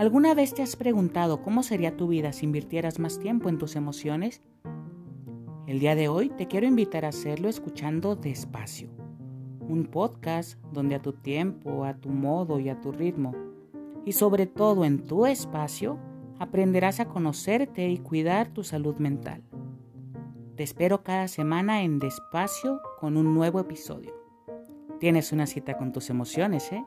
¿Alguna vez te has preguntado cómo sería tu vida si invirtieras más tiempo en tus emociones? El día de hoy te quiero invitar a hacerlo escuchando despacio. Un podcast donde a tu tiempo, a tu modo y a tu ritmo, y sobre todo en tu espacio, aprenderás a conocerte y cuidar tu salud mental. Te espero cada semana en Despacio con un nuevo episodio. Tienes una cita con tus emociones, ¿eh?